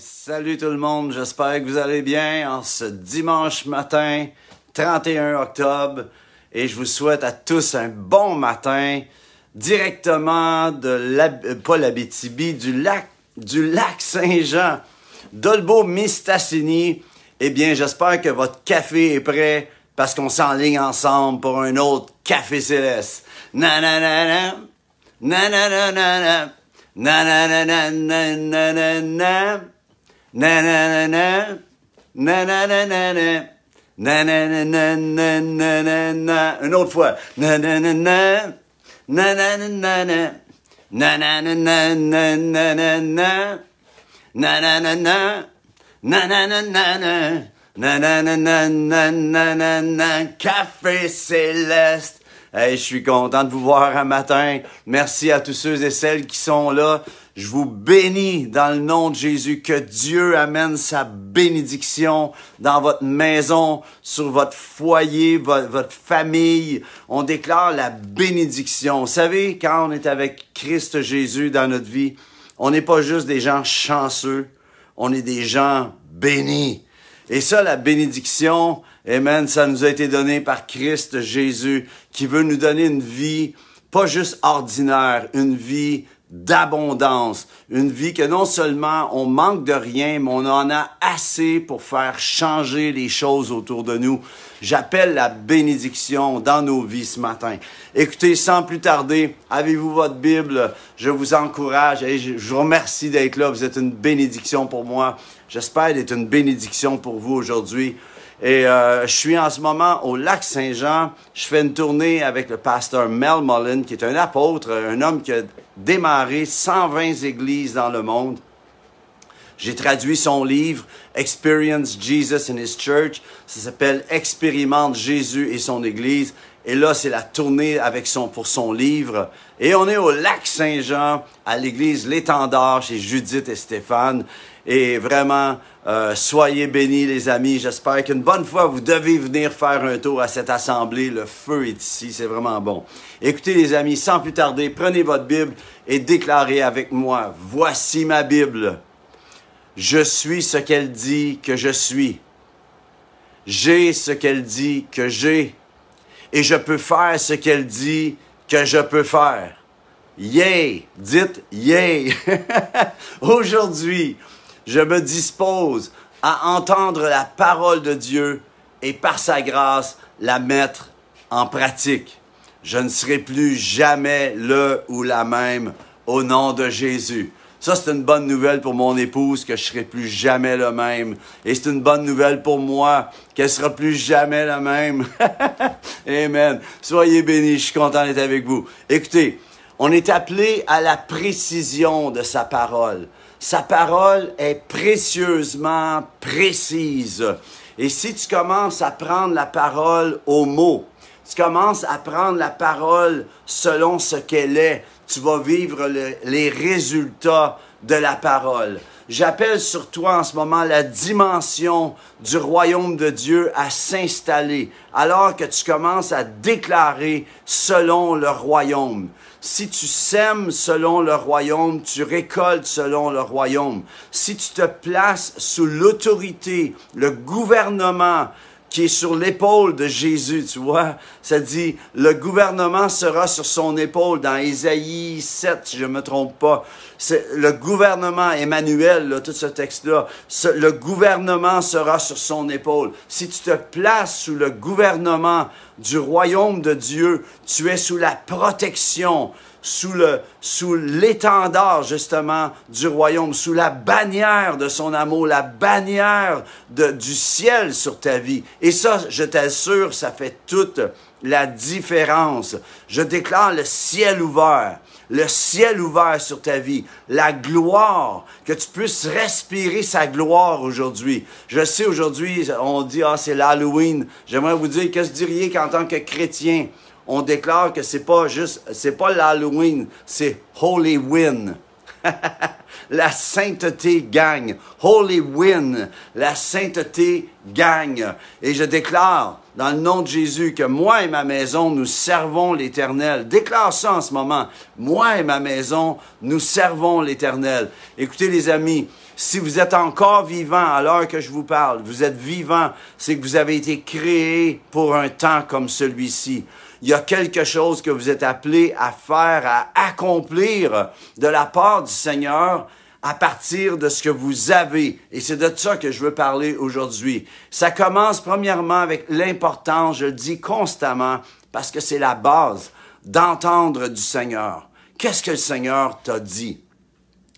salut tout le monde, j'espère que vous allez bien en ce dimanche matin, 31 octobre, et je vous souhaite à tous un bon matin, directement de la, euh, pas l'Abitibi, du lac, du lac Saint-Jean, d'Olbo Mistassini. Eh bien, j'espère que votre café est prêt parce qu'on s'enligne ensemble pour un autre café céleste. Na na na, na na na na na. Na na na na na na na na. Na na na na. Na na na na na. Na na na na na na na na. Une autre fois. Na na na na. Na na na na na. Na na na na na na na na. Na na na na. Na na na na na. Na na na na na na na na. Café céleste. Hey, je suis content de vous voir un matin. Merci à tous ceux et celles qui sont là. Je vous bénis dans le nom de Jésus. Que Dieu amène sa bénédiction dans votre maison, sur votre foyer, votre, famille. On déclare la bénédiction. Vous savez, quand on est avec Christ Jésus dans notre vie, on n'est pas juste des gens chanceux, on est des gens bénis. Et ça, la bénédiction, Amen, ça nous a été donné par Christ Jésus qui veut nous donner une vie pas juste ordinaire, une vie d'abondance, une vie que non seulement on manque de rien, mais on en a assez pour faire changer les choses autour de nous. J'appelle la bénédiction dans nos vies ce matin. Écoutez, sans plus tarder, avez-vous votre Bible? Je vous encourage et je vous remercie d'être là. Vous êtes une bénédiction pour moi. J'espère être une bénédiction pour vous aujourd'hui. Et euh, je suis en ce moment au lac Saint-Jean. Je fais une tournée avec le pasteur Mel Mullen, qui est un apôtre, un homme qui démarré 120 églises dans le monde. J'ai traduit son livre Experience Jesus and His Church. Ça s'appelle Expérimente Jésus et son Église. Et là, c'est la tournée avec son, pour son livre. Et on est au lac Saint-Jean, à l'église L'Étendard, chez Judith et Stéphane. Et vraiment, euh, soyez bénis, les amis. J'espère qu'une bonne fois, vous devez venir faire un tour à cette assemblée. Le feu est ici, c'est vraiment bon. Écoutez, les amis, sans plus tarder, prenez votre Bible et déclarez avec moi, voici ma Bible. Je suis ce qu'elle dit que je suis. J'ai ce qu'elle dit que j'ai. Et je peux faire ce qu'elle dit que je peux faire. Yay! Dites yay! Aujourd'hui, je me dispose à entendre la parole de Dieu et par sa grâce la mettre en pratique. Je ne serai plus jamais le ou la même au nom de Jésus. Ça, c'est une bonne nouvelle pour mon épouse que je serai plus jamais le même. Et c'est une bonne nouvelle pour moi qu'elle sera plus jamais la même. Amen. Soyez bénis. Je suis content d'être avec vous. Écoutez, on est appelé à la précision de sa parole. Sa parole est précieusement précise. Et si tu commences à prendre la parole au mot, tu commences à prendre la parole selon ce qu'elle est, tu vas vivre les résultats de la parole. J'appelle sur toi en ce moment la dimension du royaume de Dieu à s'installer alors que tu commences à déclarer selon le royaume. Si tu sèmes selon le royaume, tu récoltes selon le royaume. Si tu te places sous l'autorité, le gouvernement qui est sur l'épaule de Jésus, tu vois. Ça dit, le gouvernement sera sur son épaule dans Ésaïe 7, si je ne me trompe pas. C'est le gouvernement, Emmanuel, là, tout ce texte-là, le gouvernement sera sur son épaule. Si tu te places sous le gouvernement du royaume de Dieu, tu es sous la protection, sous le sous l'étendard justement du royaume, sous la bannière de son amour, la bannière de, du ciel sur ta vie. Et ça, je t'assure, ça fait toute la différence. Je déclare le ciel ouvert, le ciel ouvert sur ta vie, la gloire, que tu puisses respirer sa gloire aujourd'hui. Je sais aujourd'hui, on dit, ah, c'est l'Halloween. J'aimerais vous dire, que vous diriez qu'en tant que chrétien, on déclare que c'est pas juste, c'est pas l'Halloween, c'est Holy Win. la sainteté gagne. Holy win. La sainteté gagne. Et je déclare dans le nom de Jésus que moi et ma maison, nous servons l'Éternel. Déclare ça en ce moment. Moi et ma maison, nous servons l'Éternel. Écoutez les amis, si vous êtes encore vivant à l'heure que je vous parle, vous êtes vivant, c'est que vous avez été créé pour un temps comme celui-ci. Il y a quelque chose que vous êtes appelé à faire, à accomplir de la part du Seigneur à partir de ce que vous avez. Et c'est de ça que je veux parler aujourd'hui. Ça commence premièrement avec l'importance, je le dis constamment, parce que c'est la base d'entendre du Seigneur. Qu'est-ce que le Seigneur t'a dit?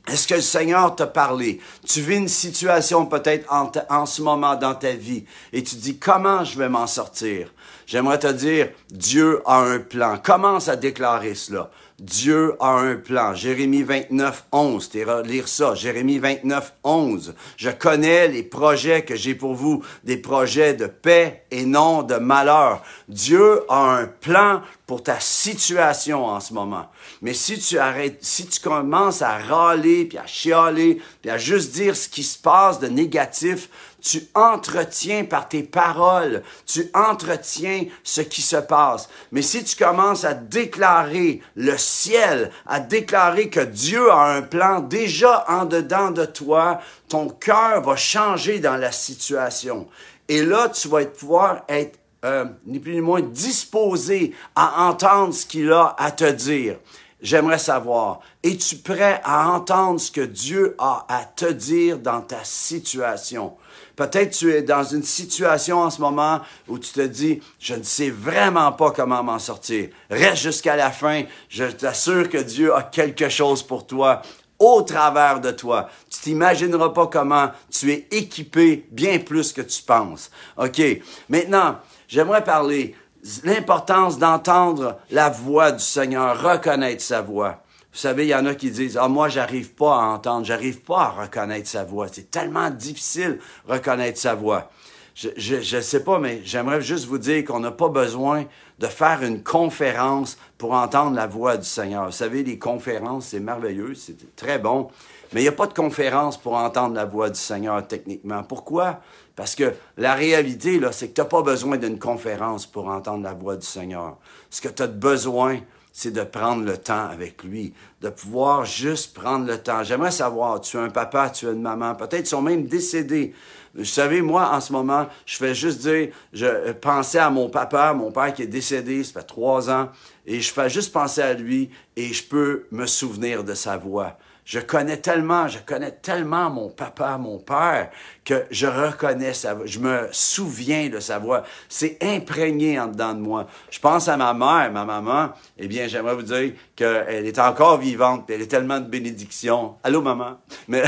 Est-ce que le Seigneur t'a parlé? Tu vis une situation peut-être en, en, ce moment dans ta vie et tu dis comment je vais m'en sortir? J'aimerais te dire, Dieu a un plan. Commence à déclarer cela. Dieu a un plan. Jérémie 29, 11. T'es lire ça. Jérémie 29, 11. Je connais les projets que j'ai pour vous, des projets de paix et non de malheur. Dieu a un plan pour ta situation en ce moment. Mais si tu arrêtes, si tu commences à râler, puis à chialer, puis à juste dire ce qui se passe de négatif, tu entretiens par tes paroles, tu entretiens ce qui se passe. Mais si tu commences à déclarer le ciel, à déclarer que Dieu a un plan déjà en dedans de toi, ton cœur va changer dans la situation. Et là, tu vas pouvoir être euh, ni plus ni moins disposé à entendre ce qu'il a à te dire. J'aimerais savoir, es-tu prêt à entendre ce que Dieu a à te dire dans ta situation? Peut-être tu es dans une situation en ce moment où tu te dis, je ne sais vraiment pas comment m'en sortir. Reste jusqu'à la fin. Je t'assure que Dieu a quelque chose pour toi au travers de toi. Tu t'imagineras pas comment tu es équipé bien plus que tu penses. OK. Maintenant, j'aimerais parler l'importance d'entendre la voix du Seigneur, reconnaître sa voix. Vous savez, il y en a qui disent, ah, moi, j'arrive pas à entendre, j'arrive pas à reconnaître sa voix. C'est tellement difficile reconnaître sa voix. Je ne sais pas, mais j'aimerais juste vous dire qu'on n'a pas besoin de faire une conférence pour entendre la voix du Seigneur. Vous savez, les conférences, c'est merveilleux, c'est très bon, mais il n'y a pas de conférence pour entendre la voix du Seigneur techniquement. Pourquoi? Parce que la réalité, là, c'est que tu n'as pas besoin d'une conférence pour entendre la voix du Seigneur. Ce que tu as besoin, c'est de prendre le temps avec lui, de pouvoir juste prendre le temps. J'aimerais savoir, tu as un papa, tu as une maman, peut-être ils sont même décédés. Vous savez, moi, en ce moment, je fais juste dire, je pensais à mon papa, mon père qui est décédé, ça fait trois ans, et je fais juste penser à lui, et je peux me souvenir de sa voix. Je connais tellement, je connais tellement mon papa, mon père, que je reconnais sa voix, je me souviens de sa voix. C'est imprégné en dedans de moi. Je pense à ma mère, ma maman, eh bien, j'aimerais vous dire qu'elle est encore vivante, elle est tellement de bénédiction. Allô, maman? Mais,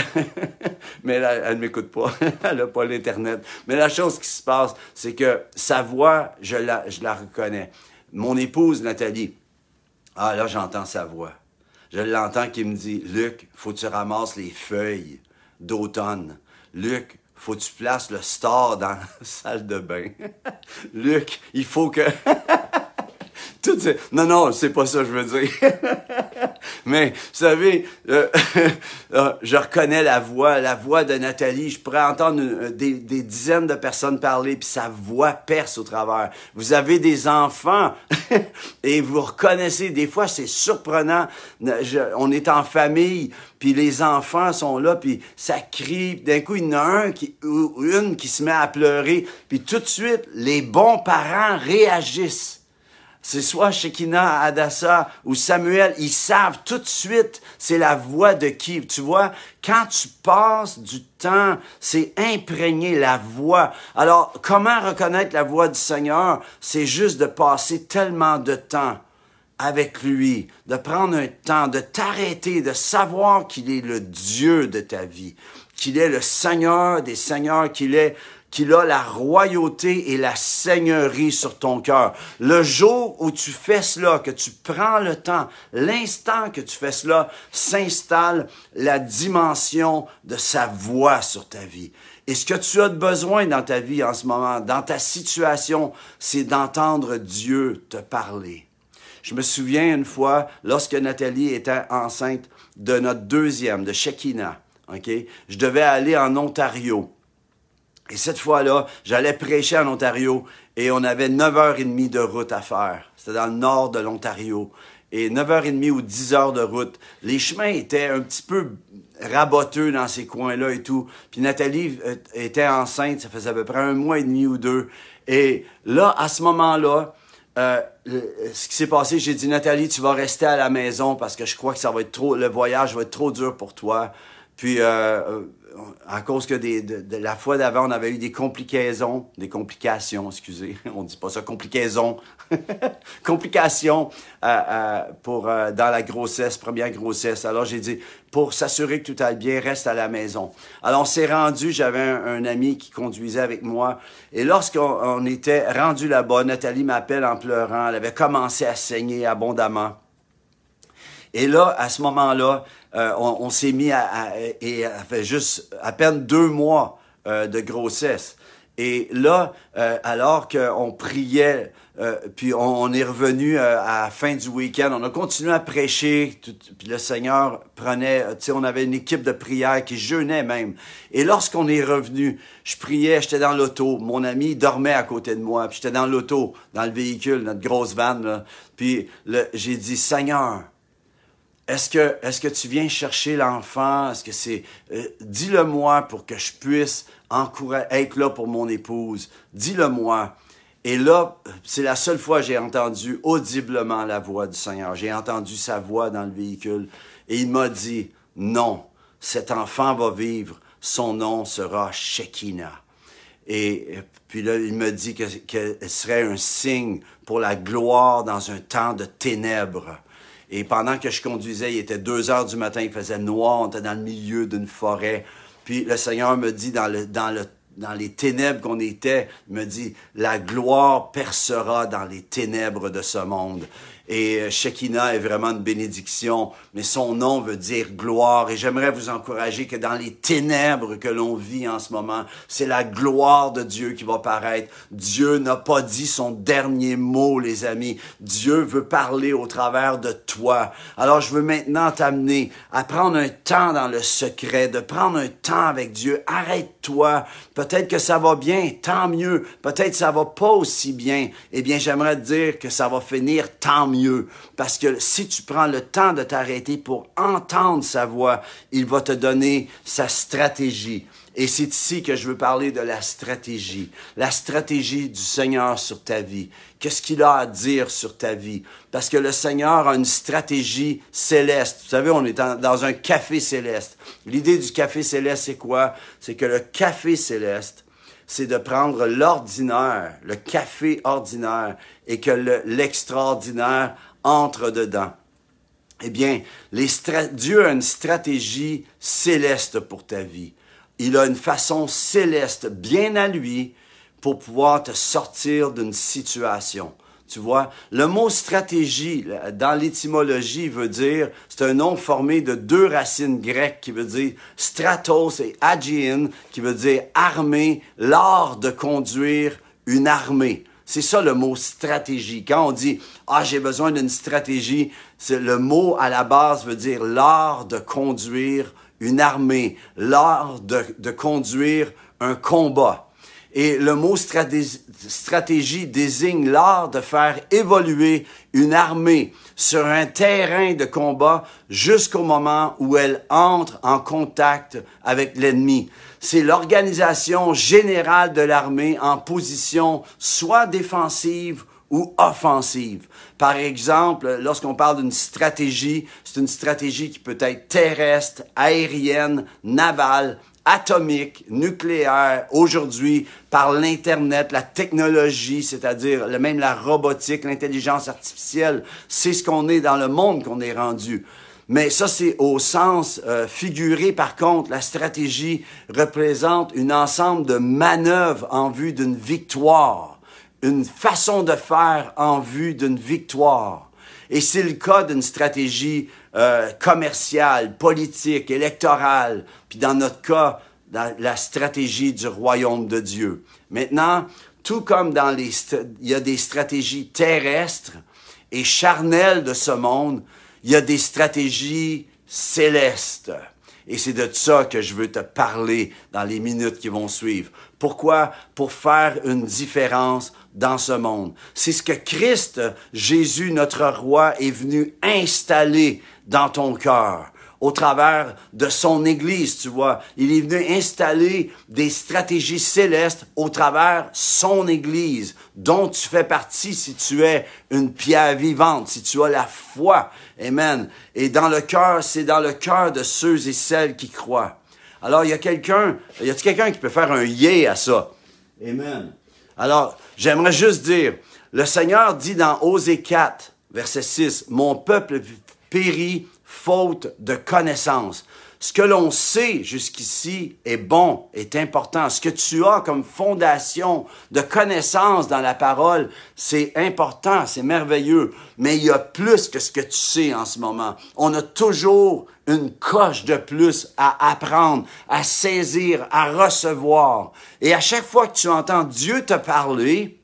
mais elle, ne m'écoute pas. elle n'a pas l'Internet. Mais la chose qui se passe, c'est que sa voix, je la, je la reconnais. Mon épouse, Nathalie, ah là, j'entends sa voix je l'entends qui me dit Luc, faut que tu ramasses les feuilles d'automne. Luc, faut que tu places le store dans la salle de bain. Luc, il faut que. Tout Non, non, c'est pas ça que je veux dire. Mais, vous savez, euh, euh, je reconnais la voix, la voix de Nathalie. Je pourrais entendre des, des, dizaines de personnes parler, puis sa voix perce au travers. Vous avez des enfants et vous reconnaissez. Des fois, c'est surprenant. on est en famille, puis les enfants sont là, puis ça crie. D'un coup, il y en a un une qui se met à pleurer, puis tout de suite, les bons parents réagissent c'est soit Shekinah, Adassa ou Samuel, ils savent tout de suite c'est la voix de qui. Tu vois, quand tu passes du temps, c'est imprégner la voix. Alors, comment reconnaître la voix du Seigneur? C'est juste de passer tellement de temps avec lui, de prendre un temps, de t'arrêter, de savoir qu'il est le Dieu de ta vie, qu'il est le Seigneur des Seigneurs, qu'il est qu'il a la royauté et la seigneurie sur ton cœur. Le jour où tu fais cela, que tu prends le temps, l'instant que tu fais cela, s'installe la dimension de sa voix sur ta vie. Et ce que tu as besoin dans ta vie en ce moment, dans ta situation, c'est d'entendre Dieu te parler. Je me souviens une fois, lorsque Nathalie était enceinte de notre deuxième, de Shekina, OK? Je devais aller en Ontario. Et cette fois-là, j'allais prêcher en Ontario et on avait 9h30 de route à faire. C'était dans le nord de l'Ontario. Et 9h30 ou 10 heures de route. Les chemins étaient un petit peu raboteux dans ces coins-là et tout. Puis Nathalie euh, était enceinte, ça faisait à peu près un mois et demi ou deux. Et là, à ce moment-là, euh, ce qui s'est passé, j'ai dit Nathalie, tu vas rester à la maison parce que je crois que ça va être trop, le voyage va être trop dur pour toi. Puis euh, à cause que de, la fois d'avant, on avait eu des complications, des complications, excusez, on dit pas ça, complications, complications euh, euh, pour euh, dans la grossesse, première grossesse. Alors j'ai dit, pour s'assurer que tout aille bien, reste à la maison. Alors on s'est rendu, j'avais un, ami qui conduisait avec moi, et lorsqu'on était rendu là-bas, Nathalie m'appelle en pleurant, elle avait commencé à saigner abondamment. Et là, à ce moment-là, euh, on, s'est mis à, et elle fait juste à peine deux mois euh, de grossesse. Et là, euh, alors qu'on priait, puis on, est revenu à la fin du week-end, on a continué à prêcher, puis le Seigneur prenait, tu sais, on avait une équipe de prière qui jeûnait même. Et lorsqu'on est revenu, je priais, j'étais dans l'auto, mon ami dormait à côté de moi, puis j'étais dans l'auto, dans le véhicule, notre grosse van, puis j'ai dit, Seigneur, est-ce que, tu viens chercher l'enfant? Est-ce que c'est, euh, dis-le-moi pour que je puisse encourager, être là pour mon épouse. Dis-le-moi. Et là, c'est la seule fois que j'ai entendu audiblement la voix du Seigneur. J'ai entendu sa voix dans le véhicule et il m'a dit, non, cet enfant va vivre, son nom sera Shekinah. Et puis là, il me dit que, que serait un signe pour la gloire dans un temps de ténèbres. Et pendant que je conduisais, il était deux heures du matin, il faisait noir, on était dans le milieu d'une forêt. Puis le Seigneur me dit dans dans les ténèbres qu'on était, il me dit, la gloire percera dans les ténèbres de ce monde. Et euh, Shekinah est vraiment une bénédiction, mais son nom veut dire gloire. Et j'aimerais vous encourager que dans les ténèbres que l'on vit en ce moment, c'est la gloire de Dieu qui va paraître. Dieu n'a pas dit son dernier mot, les amis. Dieu veut parler au travers de toi. Alors je veux maintenant t'amener à prendre un temps dans le secret, de prendre un temps avec Dieu. Arrête-toi. Peut-être que ça va bien, tant mieux. Peut-être ça va pas aussi bien. Eh bien, j'aimerais te dire que ça va finir tant mieux. Parce que si tu prends le temps de t'arrêter pour entendre sa voix, il va te donner sa stratégie. Et c'est ici que je veux parler de la stratégie. La stratégie du Seigneur sur ta vie. Qu'est-ce qu'il a à dire sur ta vie? Parce que le Seigneur a une stratégie céleste. Vous savez, on est dans un café céleste. L'idée du café céleste, c'est quoi? C'est que le café céleste, c'est de prendre l'ordinaire, le café ordinaire, et que l'extraordinaire entre dedans. Eh bien, Dieu a une stratégie céleste pour ta vie. Il a une façon céleste bien à lui pour pouvoir te sortir d'une situation. Tu vois, le mot stratégie dans l'étymologie veut dire, c'est un nom formé de deux racines grecques qui veut dire stratos et agion, qui veut dire armée, l'art de conduire une armée. C'est ça le mot stratégie. Quand on dit ah j'ai besoin d'une stratégie, le mot à la base veut dire l'art de conduire une armée, l'art de conduire un combat. Et le mot stratégie, désigne l'art de faire évoluer une armée sur un terrain de combat jusqu'au moment où elle entre en contact avec l'ennemi. C'est l'organisation générale de l'armée en position soit défensive ou offensive. Par exemple, lorsqu'on parle d'une stratégie, c'est une stratégie qui peut être terrestre, aérienne, navale, atomique, nucléaire, aujourd'hui, par l'Internet, la technologie, c'est-à-dire même la robotique, l'intelligence artificielle, c'est ce qu'on est dans le monde qu'on est rendu. Mais ça, c'est au sens euh, figuré. Par contre, la stratégie représente un ensemble de manœuvres en vue d'une victoire, une façon de faire en vue d'une victoire. Et c'est le cas d'une stratégie euh, commerciale, politique, électorale, puis dans notre cas, la stratégie du royaume de Dieu. Maintenant, tout comme dans les, il y a des stratégies terrestres et charnel de ce monde, il y a des stratégies célestes. Et c'est de ça que je veux te parler dans les minutes qui vont suivre. Pourquoi? Pour faire une différence dans ce monde. C'est ce que Christ, Jésus, notre roi, est venu installer dans ton cœur au travers de son Église, tu vois. Il est venu installer des stratégies célestes au travers son Église, dont tu fais partie si tu es une pierre vivante, si tu as la foi. Amen. Et dans le cœur, c'est dans le cœur de ceux et celles qui croient. Alors, il y a quelqu'un, y a quelqu'un qui peut faire un yé à ça? Amen. Alors, j'aimerais juste dire, le Seigneur dit dans Osée 4, verset 6, Mon peuple périt faute de connaissance. Ce que l'on sait jusqu'ici est bon, est important. Ce que tu as comme fondation de connaissance dans la parole, c'est important, c'est merveilleux. Mais il y a plus que ce que tu sais en ce moment. On a toujours une coche de plus à apprendre, à saisir, à recevoir. Et à chaque fois que tu entends Dieu te parler,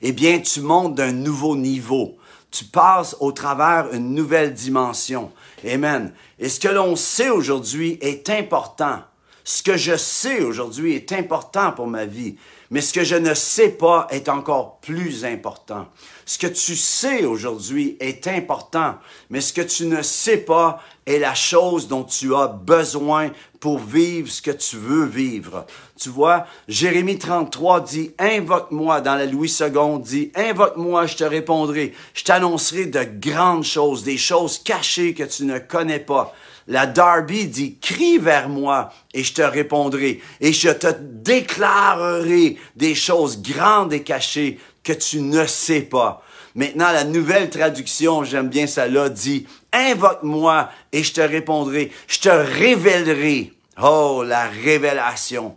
eh bien, tu montes d'un nouveau niveau tu passes au travers une nouvelle dimension. Amen. Et ce que l'on sait aujourd'hui est important. Ce que je sais aujourd'hui est important pour ma vie, mais ce que je ne sais pas est encore plus important. Ce que tu sais aujourd'hui est important, mais ce que tu ne sais pas est la chose dont tu as besoin pour vivre ce que tu veux vivre. Tu vois, Jérémie 33 dit, invoque-moi dans la Louis II, dit, invoque-moi, je te répondrai. Je t'annoncerai de grandes choses, des choses cachées que tu ne connais pas. La Darby dit, crie vers moi et je te répondrai et je te déclarerai des choses grandes et cachées que tu ne sais pas. Maintenant, la nouvelle traduction, j'aime bien ça là, dit, invoque-moi et je te répondrai. Je te révélerai. Oh, la révélation.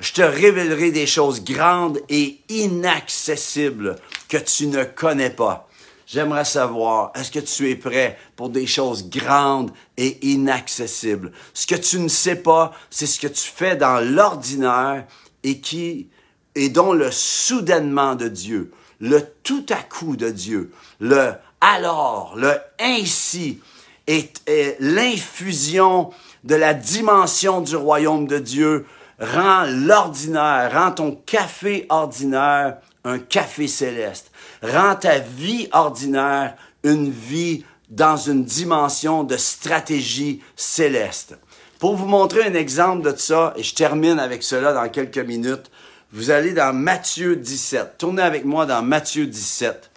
Je te révélerai des choses grandes et inaccessibles que tu ne connais pas. J'aimerais savoir, est-ce que tu es prêt pour des choses grandes et inaccessibles? Ce que tu ne sais pas, c'est ce que tu fais dans l'ordinaire et qui, et dont le soudainement de Dieu, le tout à coup de Dieu, le alors, le ainsi est, l'infusion de la dimension du royaume de Dieu rend l'ordinaire, rend ton café ordinaire un café céleste, rend ta vie ordinaire une vie dans une dimension de stratégie céleste. Pour vous montrer un exemple de ça, et je termine avec cela dans quelques minutes, vous allez dans Matthieu 17. Tournez avec moi dans Matthieu 17.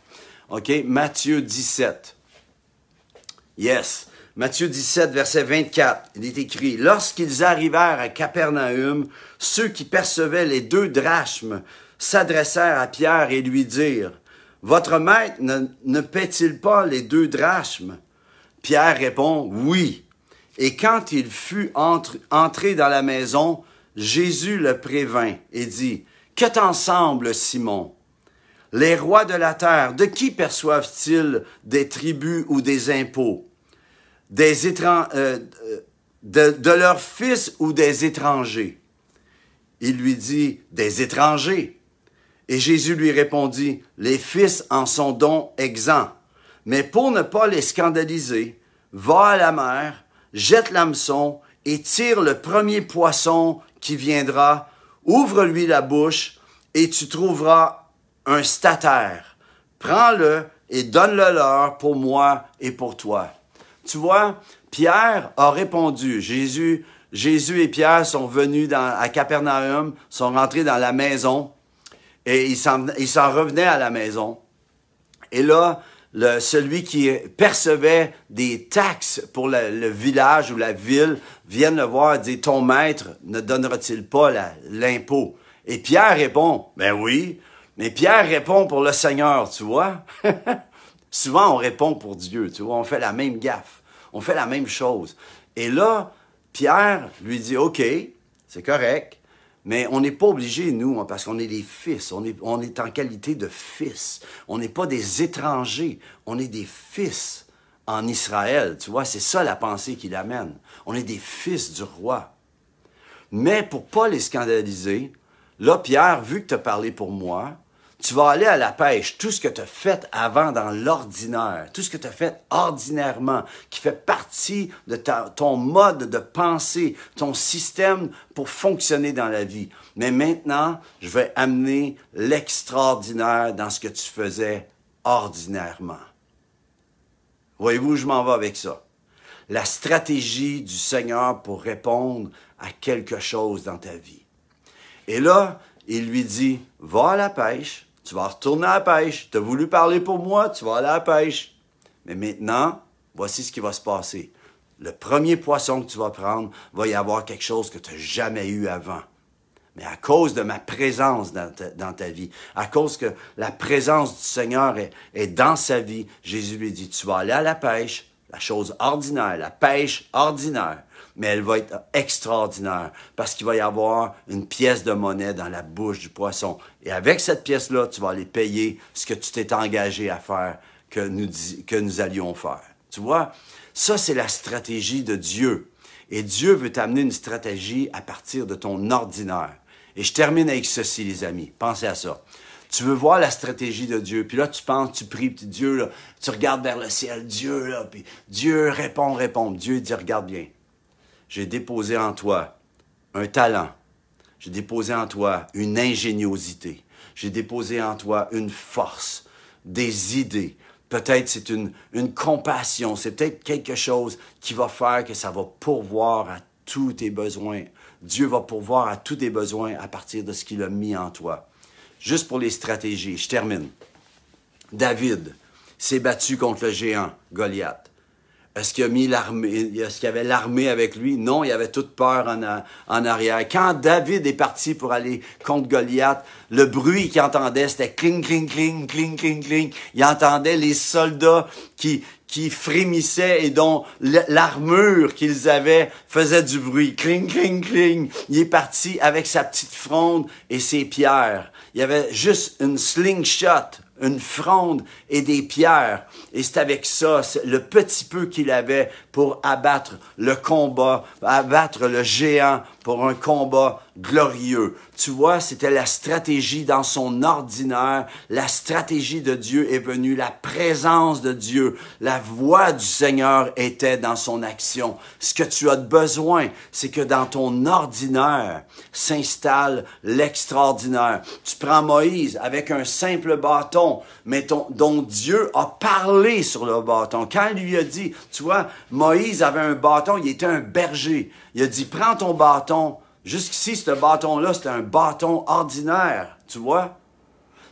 OK? Matthieu 17. Yes. Matthieu 17, verset 24. Il est écrit, Lorsqu'ils arrivèrent à Capernaum, ceux qui percevaient les deux drachmes s'adressèrent à Pierre et lui dirent, Votre maître ne, ne paie-t-il pas les deux drachmes? Pierre répond, Oui. Et quand il fut entré dans la maison, Jésus le prévint et dit, Que t'en semble, Simon? Les rois de la terre, de qui perçoivent-ils des tribus ou des impôts? Des étrangers, euh, de, de leurs fils ou des étrangers? Il lui dit, des étrangers. Et Jésus lui répondit, les fils en sont donc exempts. Mais pour ne pas les scandaliser, va à la mer, jette l'hameçon et tire le premier poisson qui viendra, ouvre-lui la bouche, et tu trouveras un statère. Prends-le et donne-le leur pour moi et pour toi. Tu vois, Pierre a répondu. Jésus, Jésus et Pierre sont venus à Capernaum, sont rentrés dans la maison et ils s'en, revenaient à la maison. Et là, celui qui percevait des taxes pour le, village ou la ville vient le voir et dit, ton maître ne donnera-t-il pas l'impôt? Et Pierre répond, ben oui. Mais Pierre répond pour le Seigneur, tu vois? Souvent, on répond pour Dieu, tu vois? On fait la même gaffe. On fait la même chose. Et là, Pierre lui dit, OK, c'est correct. Mais on n'est pas obligé, nous, hein, parce qu'on est des fils. On est, en qualité de fils. On n'est pas des étrangers. On est des fils en Israël. Tu vois, c'est ça la pensée qu'il amène. On est des fils du roi. Mais pour pas les scandaliser, là, Pierre, vu que tu as parlé pour moi, tu vas aller à la pêche. Tout ce que tu as fait avant dans l'ordinaire, tout ce que tu as fait ordinairement, qui fait partie de ton mode de pensée, ton système pour fonctionner dans la vie. Mais maintenant, je vais amener l'extraordinaire dans ce que tu faisais ordinairement. Voyez-vous je m'en vais avec ça? La stratégie du Seigneur pour répondre à quelque chose dans ta vie. Et là, il lui dit, va à la pêche, tu vas retourner à la pêche, tu as voulu parler pour moi, tu vas aller à la pêche. Mais maintenant, voici ce qui va se passer. Le premier poisson que tu vas prendre, va y avoir quelque chose que tu n'as jamais eu avant. Mais à cause de ma présence dans ta, vie, à cause que la présence du Seigneur est, est dans sa vie, Jésus lui dit, tu vas aller à la pêche, la chose ordinaire, la pêche ordinaire mais elle va être extraordinaire parce qu'il va y avoir une pièce de monnaie dans la bouche du poisson. Et avec cette pièce-là, tu vas aller payer ce que tu t'es engagé à faire, que nous, allions faire. Tu vois, ça, c'est la stratégie de Dieu. Et Dieu veut t'amener une stratégie à partir de ton ordinaire. Et je termine avec ceci, les amis. Pensez à ça. Tu veux voir la stratégie de Dieu, puis là, tu penses, tu pries, puis Dieu, tu regardes vers le ciel, Dieu, puis Dieu répond, répond. Dieu dit, regarde bien, j'ai déposé en toi un talent. J'ai déposé en toi une ingéniosité. J'ai déposé en toi une force, des idées. Peut-être c'est une, compassion. C'est peut-être quelque chose qui va faire que ça va pourvoir à tous tes besoins. Dieu va pourvoir à tous tes besoins à partir de ce qu'il a mis en toi. Juste pour les stratégies, je termine. David s'est battu contre le géant Goliath. Est-ce qu'il a mis l'armée, est-ce qu'il y avait l'armée avec lui? Non, il avait toute peur en, en, arrière. Quand David est parti pour aller contre Goliath, le bruit qu'il entendait, c'était cling, cling, cling, cling, cling, cling. Il entendait les soldats qui, qui frémissaient et dont l'armure qu'ils avaient faisait du bruit. Cling, cling, cling. Il est parti avec sa petite fronde et ses pierres. Il y avait juste une slingshot une fronde et des pierres. Et c'est avec ça, le petit peu qu'il avait pour abattre le combat, abattre le géant pour un combat glorieux. Tu vois, c'était la stratégie dans son ordinaire. La stratégie de Dieu est venue, la présence de Dieu, la voix du Seigneur était dans son action. Ce que tu as besoin, c'est que dans ton ordinaire s'installe l'extraordinaire. Tu prends Moïse avec un simple bâton, mais dont Dieu a parlé sur le bâton. Quand il lui a dit, tu vois, Moïse avait un bâton, il était un berger. Il a dit, prends ton bâton. Jusqu'ici, ce bâton-là, c'était un bâton ordinaire, tu vois.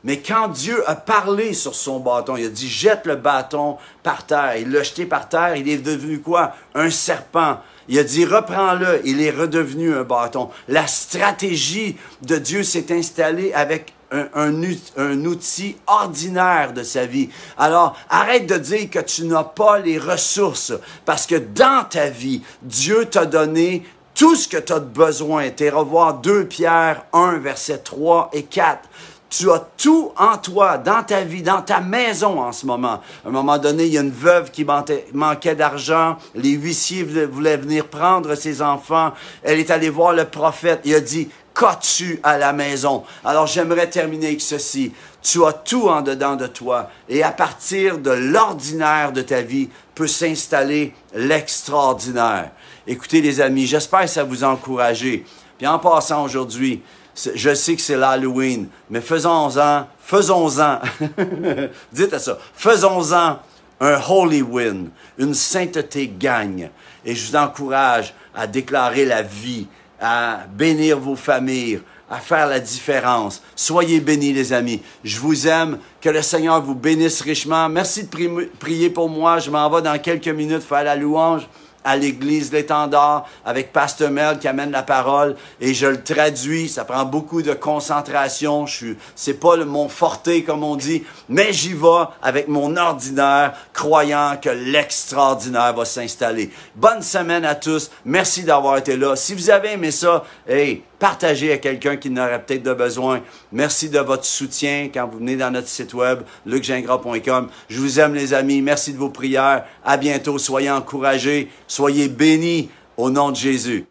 Mais quand Dieu a parlé sur son bâton, il a dit, jette le bâton par terre. Il l'a jeté par terre, il est devenu quoi? Un serpent. Il a dit, reprends-le, il est redevenu un bâton. La stratégie de Dieu s'est installée avec un, outil ordinaire de sa vie. Alors, arrête de dire que tu n'as pas les ressources, parce que dans ta vie, Dieu t'a donné tout ce que tu as besoin. Tu revoir 2 Pierre 1, verset 3 et 4. Tu as tout en toi, dans ta vie, dans ta maison en ce moment. À un moment donné, il y a une veuve qui manquait d'argent. Les huissiers voulaient venir prendre ses enfants. Elle est allée voir le prophète. Il a dit, qu'as-tu à la maison? Alors j'aimerais terminer avec ceci. Tu as tout en dedans de toi et à partir de l'ordinaire de ta vie peut s'installer l'extraordinaire. Écoutez les amis, j'espère que ça vous a encouragé. Puis en passant aujourd'hui, je sais que c'est l'Halloween, mais faisons-en, faisons-en, dites à ça, faisons-en un holy win, une sainteté gagne. Et je vous encourage à déclarer la vie, à bénir vos familles, à faire la différence. Soyez bénis, les amis. Je vous aime. Que le Seigneur vous bénisse richement. Merci de prier pour moi. Je m'en vais dans quelques minutes faire la louange à l'église l'étendard avec Pasteur Mel qui amène la parole et je le traduis. Ça prend beaucoup de concentration. Je suis, c'est pas le, mon forté comme on dit, mais j'y vais avec mon ordinaire, croyant que l'extraordinaire va s'installer. Bonne semaine à tous. Merci d'avoir été là. Si vous avez aimé ça, hey, partagez à quelqu'un qui n'aurait peut-être de besoin. Merci de votre soutien quand vous venez dans notre site web, lucgingras.com. Je vous aime, les amis. Merci de vos prières. À bientôt. Soyez encouragés. Soyez bénis au nom de Jésus.